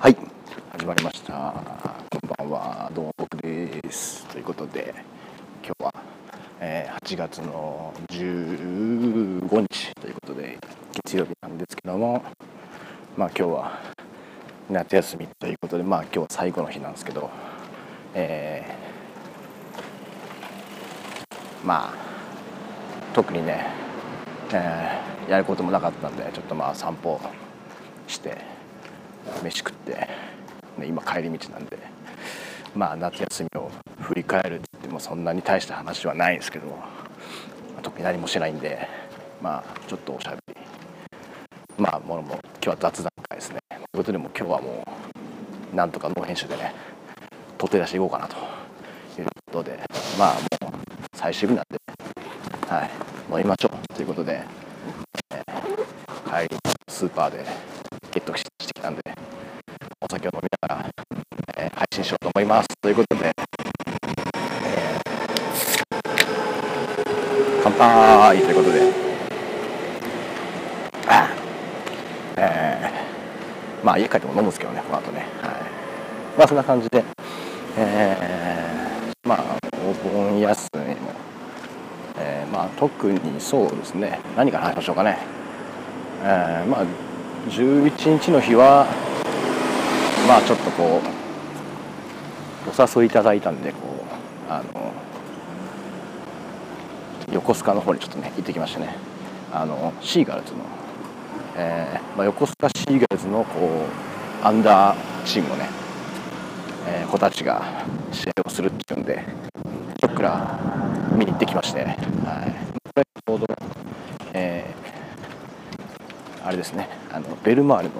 はい。始まりました。こんばんは。どうも僕です。ということで今日は、えー、8月の15日ということで月曜日なんですけどもまあ今日は夏休みということでまあ今日は最後の日なんですけどえー、まあ特にね、えー、やることもなかったんでちょっとまあ散歩して飯食って、ね、今帰り道なんでまあ夏休みを振り返るって言ってもそんなに大した話はないんですけど特に何もしないんでまあちょっとおしゃべり。まあものも今日は雑談会ですね。ということでも今日はもうなんとかノー編集でね取って出していこうかなということでまあもう最終日なんではい飲みましょう。ということで、えー、帰りスーパーでゲットしてきたんでお酒を飲みながら、えー、配信しようと思います。ということで、えー、乾杯！ということでえー、まあ家帰っても飲むんですけどねこの後ね。はい。まあそんな感じでえー、まあお盆休みも、えー、まあ特にそうですね。何から話しましょうかね、えー、まあ11日の日はまあちょっとこうお誘いいただいたんでこうあの横須賀の方にちょっとね行ってきましたね。あのシーガルズの、えーまあ、横須賀シーガルズのこうアンダーチームのね、えー、子たちが試合をするっていうんでそっから見に行ってきまして、はい、これちょうど、えー、あれですね。あのベルマーレの、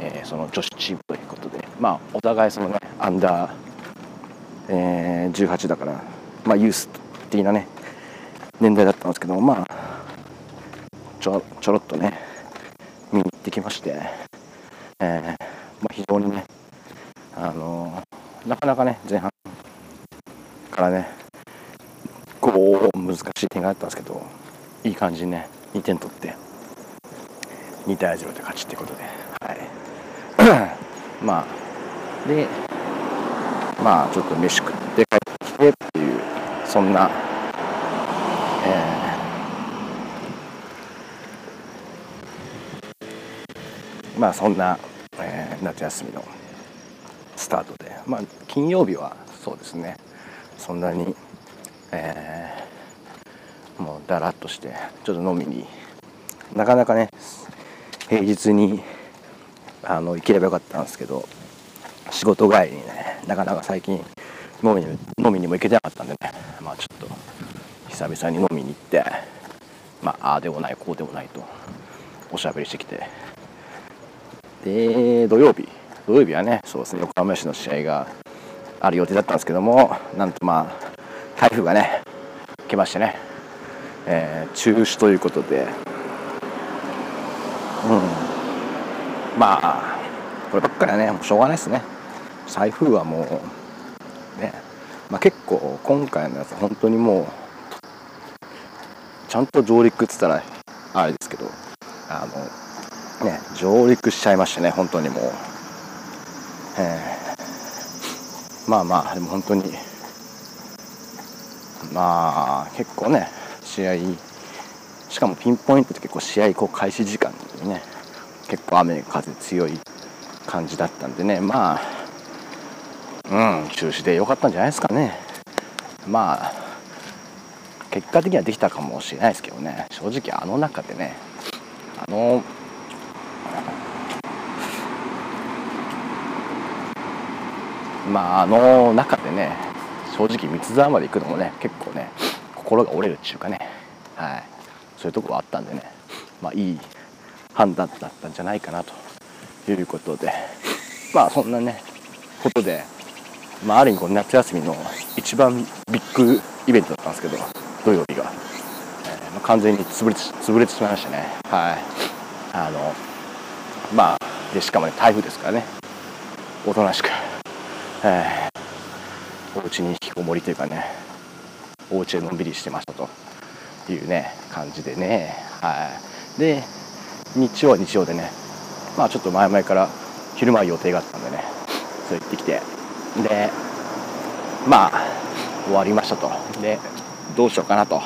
えー、その女子チーム、まあ、お互いそのねアンダー、えー、18だから、まあ、ユース的なね年代だったんですけどまあちょちょろっとね見に行ってきまして、えーまあ、非常にね、あのー、なかなかね前半からねこう難しい点があったんですけどいい感じにね2点取って2対0で勝ちってことで、はい、まあでまあちょっと飯食って帰ってきてっていうそんな、えー、まあそんな、えー、夏休みのスタートでまあ金曜日はそうですねそんなに、えー、もうだらっとしてちょっと飲みになかなかね平日にあの行ければよかったんですけど仕事帰りにねなかなか最近飲みに飲みにも行けてなかったんでね。まあちょっと久々に飲みに行ってまあああでもないこうでもないとおしゃべりしてきて。で土曜日。土曜日はねそうですね横浜市の試合がある予定だったんですけどもなんとまあ台風がね来ましてね、えー、中止ということで。うん。まあこればっかりはねもうしょうがないですね。台風はもうね、まあ、結構今回のやつ本当にもうちゃんと上陸っつったらあれですけどあのね上陸しちゃいましたね本当にもう、えー、まあまあでも本当にまあ結構ね試合しかもピンポイントって結構試合こう開始時間にね結構雨風強い感じだったんでねまあうん中止で良かったんじゃないですかね。まあ結果的にはできたかもしれないですけどね。正直あの中でねあのまああの中でね正直三沢まで行くのもね結構ね心が折れるっていうかね。はい。そういうとこはあったんでねまあいい判断だったんじゃないかなということで。まあそんなねことで、まあ、ある意味この夏休みの一番ビッグイベントだったんですけど土曜日が、えーまあ、完全に潰れて潰れてしまいましたね。はい。あのまあでしかもね台風ですからね。おとなしく、えー、お家に引きこもりというかねお家でのんびりしてましたと。いうね感じでね。はい。で日曜は日曜でねまあちょっと前々から昼間予定があったんでねそう言ってきて。でまあ終わりましたと。でどうしようかなと、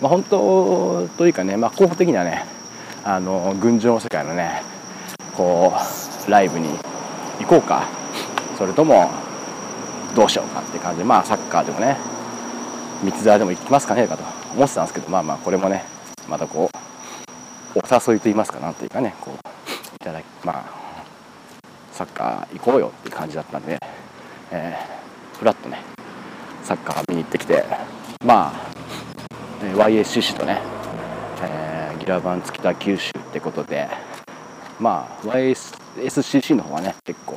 まあ、本当というかね、まあ、候補的にはねあの群青の世界のねこうライブに行こうか。それともどうしようかって感じでまあサッカーでもね三沢でも行きますかねかと思ってたんですけどまあまあこれもねまたこうお誘いと言いますかなんというかねこういただきまあサッカー行こうよっていう感じだったんで、えー、フラッとねサッカー見に行ってきてまあ YSCC とね、えー、ギラバン付きた九州ってことでまあ YSCC の方はね結構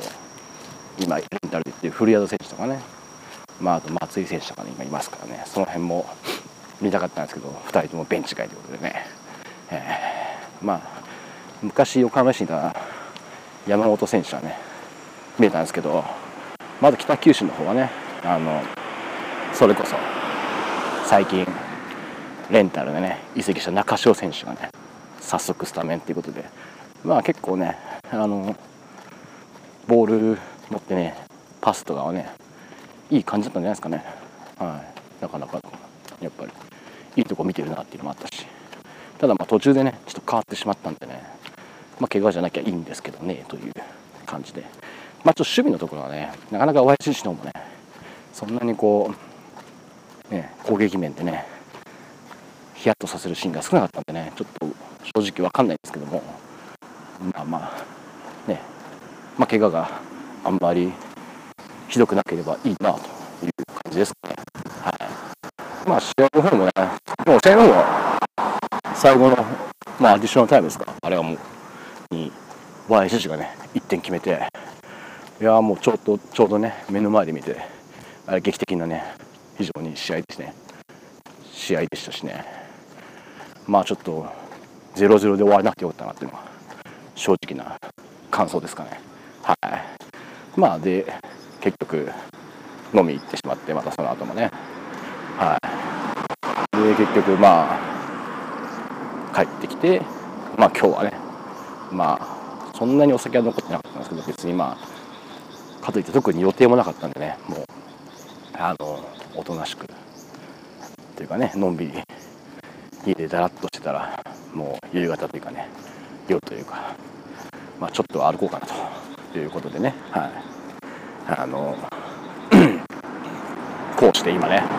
今レンタルでっていう古宿選手とかねまああと松井選手とかね今いますからねその辺も見たかったんですけど2人ともベンチ外ということでね、えー、まあ昔横浜市にいた山本選手はね見えたんですけどまず北九州の方はねあのそれこそ最近レンタルでね移籍した中潮選手がね早速スタメンっていうことでまあ結構ねあのボール持ってねパスとかはねいい感じだったんじゃないですかね。はい。なかなかやっぱりいいとこ見てるなっていうのもあったし。ただまあ途中でねちょっと変わってしまったんでねまあ怪我じゃなきゃいいんですけどねという感じで。まあちょっと守備のところはねなかなか YCC の方もねそんなにこうね攻撃面でねヒヤッとさせるシーンが少なかったんでねちょっと正直わかんないんですけどもまあまあねまあ怪我があんまりひどくなければいいなという感じですかね。はい。まあ試合の方もね、もう試合の方は最後の、まあアディショナルタイムですか。あれはもう、に、ワイシがね、1点決めて、いやもうちょっと、ちょうどね、目の前で見て、あれ劇的なね、非常に試合ですね。試合でしたしね。まあちょっと、0-0で終わらなくてよかったなっていうのは、正直な感想ですかね。はい。まあで結局飲み行ってしまってまたその後もねはいで結局まあ帰ってきてまあ今日はねまあそんなにお酒は残ってなかったんですけど別にまあかといって特に予定もなかったんでねもうあのおとなしくというかねのんびり家でだらっとしてたらもう夕方というかね夜というかまあちょっと歩こうかなということでね、はい、あの こうして今ね。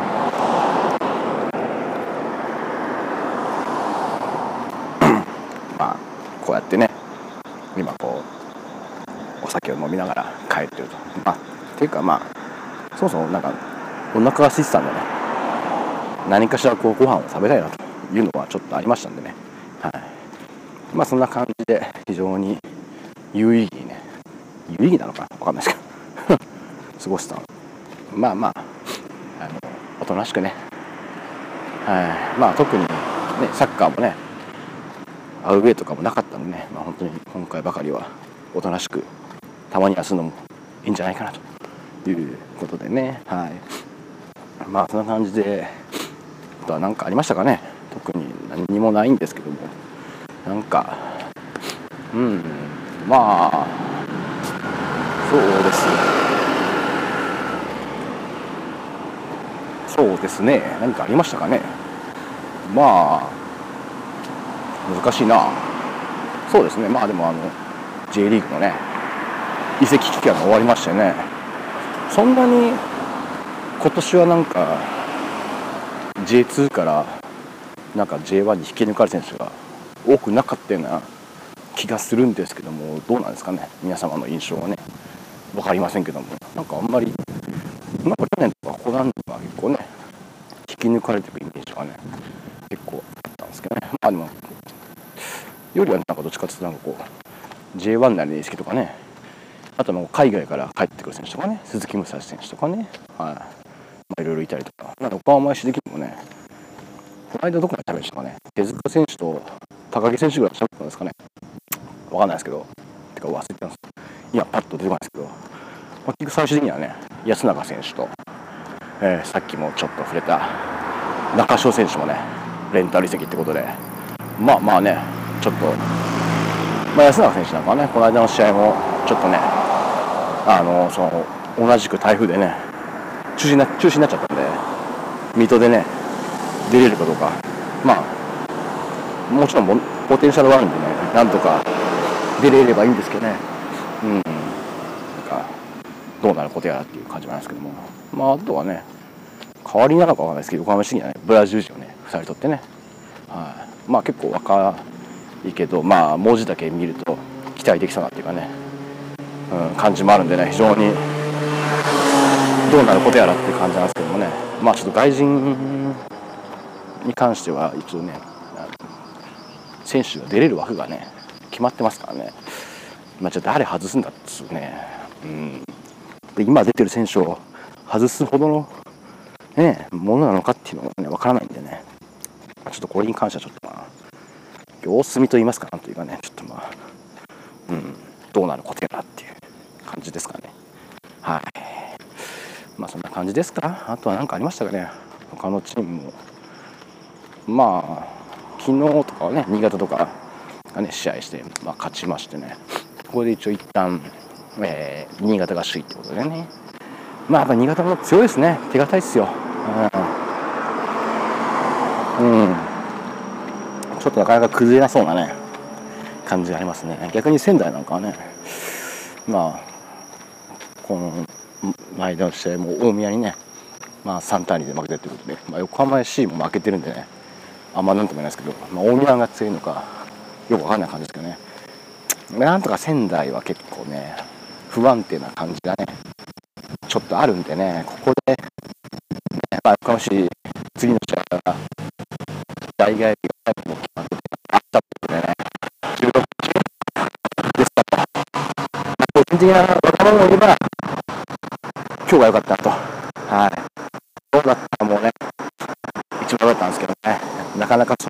まあこうやってね今こう酒を飲みながら帰ってると。まあっていうかまあそもそもなんかお腹が空いてたんでね。何かしらこうご飯を食べたいなというのはちょっとありましたんでね。はい。まあそんな感じで非常に有意義にね。有意義なのかな？分かんないですけど。過ごしたまあまああのおとなしくね。はい。まあ特にねサッカーもねアウェーとかもなかったんでね、まあ、本当に今回ばかりはおとなしくたまに休むのもいいんじゃないかなということでね。はい。まあそんな感じであとは何かありましたかね。特に何にもないんですけども。なんかうん。まあそうです。そうですね。何かありましたかね。まあ難しいな。そうですね。まあでもあの J リーグのね移籍期間が終わりましてね。そんなに今年はなんか J2 からなんか J1 に引き抜かれる選手が多くなかったような気がするんですけどもどうなんですかね皆様の印象はね。分かりませんけども。なんかあんまりなんか去年とかここ何年か結構ね引き抜かれていくイメージがね結構あったんですけどね。まあでもよりはなんかどっちかっていうとなんかこう J1 なりでいいですけどかねあとは海外から帰ってくる選手とかね鈴木武蔵選手とかねはい、まあ、いろいろいたりとか。なんかパーマイシ的にもねこの間どこで喋りましたかね手塚選手と高木選手ぐらい喋ったんですかね。わかんないですけどてか忘れてます。今パッと出てこないですけど、まあ、結局最終的にはね安永選手と、えー、さっきもちょっと触れた中潮選手もねレンタル移籍ってことでまあまあねちょっと、まあ、安永選手なんかはねこの間の試合もちょっとねあのその同じく台風でね中止な中止になっちゃったんで水戸でね出れるかどうか。まあもちろんポテンシャルはあるんでねなんとか出れればいいんですけどね。うん。なんかどうなることやらっていう感じなんですけども。まああとはね代わりなのかわかんないですけど横浜市にはねブラジル人をね2人とってね。はい、まあ結構若いけどまあ文字だけ見ると期待できそうなっていうかね、感じもあるんでね非常にどうなることやらっていう感じなんですけどもね。まあちょっと外人に関しては一応ね選手が出れる枠がね決まってますからね、まあ、じゃあ誰外すんだっつうね、うん、で今出てる選手を外すほどの、ね、ものなのかっていうのがね分からないんでね。ちょっとこれに関してはちょっとまあ様子見と言いますかなというかねちょっとまあうんどうなることやらっていう。感じですかね。はい。まあそんな感じですか。あとは何かありましたかね。他のチームも。まあ昨日とかはね新潟とかがね試合して、まあ、勝ちましてね。ここで一応一旦、えー、新潟が首位ってことでね。まあやっぱ新潟も強いですね。手堅いっすよ、うん、うん、ちょっとなかなか崩れなそうなね感じがありますね。逆に仙台なんかはね。まあこの前の試合も大宮にねまあ3対2で負けてってことで、まあ、横浜 FC も負けてるんでねあんまなんとも言えないですけど、まあ、大宮が強いのかよくわかんない感じですけどね。なんとか仙台は結構ね不安定な感じがねちょっとあるんでねここで、ね、まあ、横浜市次の試合から大外がも決まってあったことでね16ですから、まあ、個人的な若者もいれば今日が良かったと。はい。どうだったらもうね一番良かったんですけどね。なかなかそ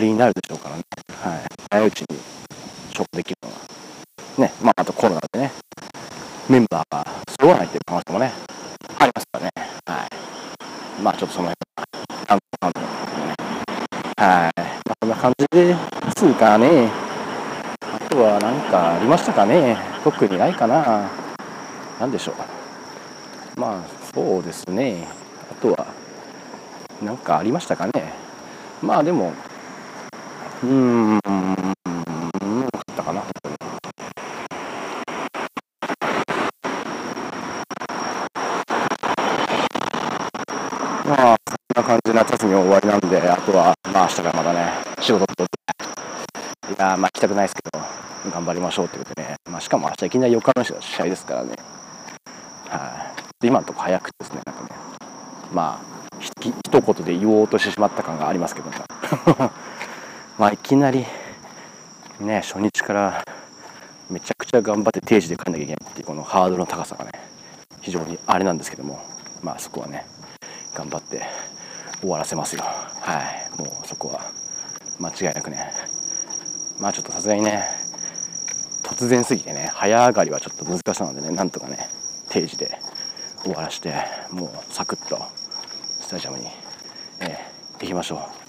りになるでしょうからね、はい、早いうちに勝負できるのは、ね、まあ、あとコロナでね、メンバーが揃わないっていう可能性もね、ありますからね、はい。まあ、ちょっとその辺は、なんとかね、はい。まあ、こんな感じで、つうかね、あとは何かありましたかね、特にないかな、なんでしょう。まあ、そうですね、あとは、何かありましたかね。まあでも、うーん、なかったかな、本当に。まあ、そん。な感じで夏休み終わりなん。で、あとは、まあ明日からまだね、仕事といやまあ行きたくないですけど、頑張りましょうってことでね、まあ、しかも明日いきなり横浜市の試合ですからね、はい、今のとこ早くですね、なん。かね、まあ、ひ一言で言おうとしてしまった感がありますけども、まあいきなり、ね、初日からめちゃくちゃ頑張って定時で帰んなきゃいけないっていうこのハードルの高さがね、非常にあれなんですけども、まあそこはね、頑張って終わらせますよ。はい、もうそこは間違いなくね、まあちょっとさすがにね突然すぎてね早上がりはちょっと難しさなのでねなんとかね定時で終わらしてもうサクッとスタジアムに、えー、行きましょう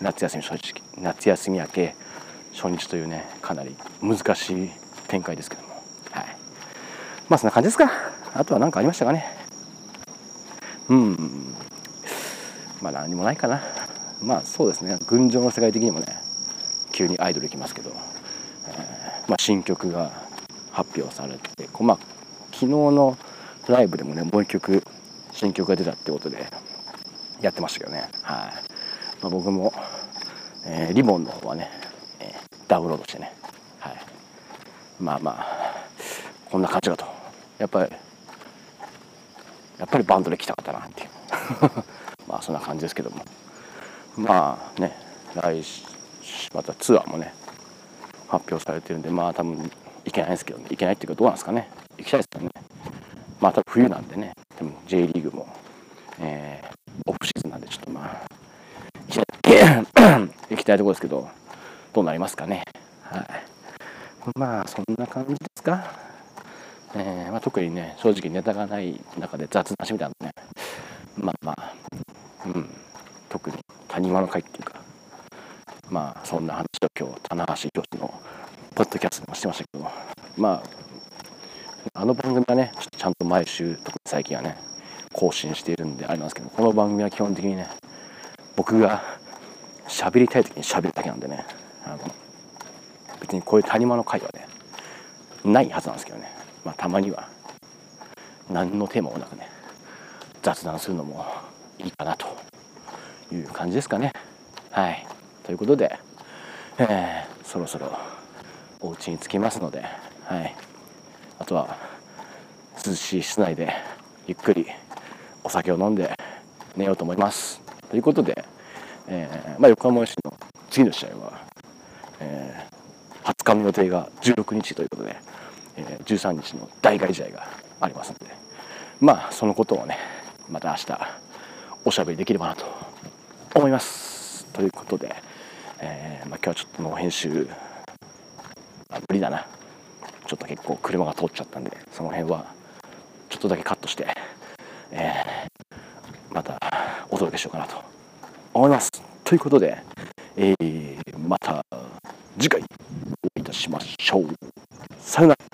夏休み初日夏休み明け初日というねかなり難しい展開ですけども。はい。まあそんな感じですか。あとは何かありましたかね。うん。まあ何もないかな。まあそうですね。群青の世界的にもね急にアイドル行きますけど、えー、まあ、新曲が発表されてまあ、昨日のライブでもねもう一曲新曲が出たってことでやってましたけどね、はい。まあ、僕も、えー、リボンの方はね、えー、ダウンロードしてね、はい、まあまあこんな感じだと。やっぱりやっぱりバンドで来たかったなっていう。まあそんな感じですけども。まあね来またツアーもね発表されてるんでまあ多分行けないですけど、ね、行けないっていうかどうなんですかね。行きたいですよね。まあ多分冬なんでねでも J リーグも、えー、オフシーズンなんでちょっとまあ 行きたいところですけどどうなりますかね。はい。まあそんな感じですか、えー、まあ、特にね正直ネタがない中で雑なしみたいなねまあまあうん。特に谷間の会っていうかまあそんな話を今日棚橋宏のポッドキャストでもしてましたけどまああの番組はねちゃんと毎週特に最近はね更新しているんでありますけどこの番組は基本的にね僕が喋りたい時に喋るだけなんでね。あの別にこういう谷間の会はねないはずなんですけどね。まあたまには何のテーマもなくね雑談するのもいいかなという感じですかね。はい。ということで、えー、そろそろお家に着きますので、はい、あとは涼しい室内でゆっくりお酒を飲んで寝ようと思います。ということで、えーまあ、横浜市の次の試合は、えー、20日の予定が16日ということで、えー、13日の大外試合がありますのでまあそのことをねまた明日おしゃべりできればなと思います。ということで、えーまあ、今日はちょっとの編集あ無理だな。ちょっと結構車が通っちゃったんでその辺はちょっとだけカットして、えー、またお届けしようかなと思います。ということで、えー、また次回お会いいたしましょう。さよなら。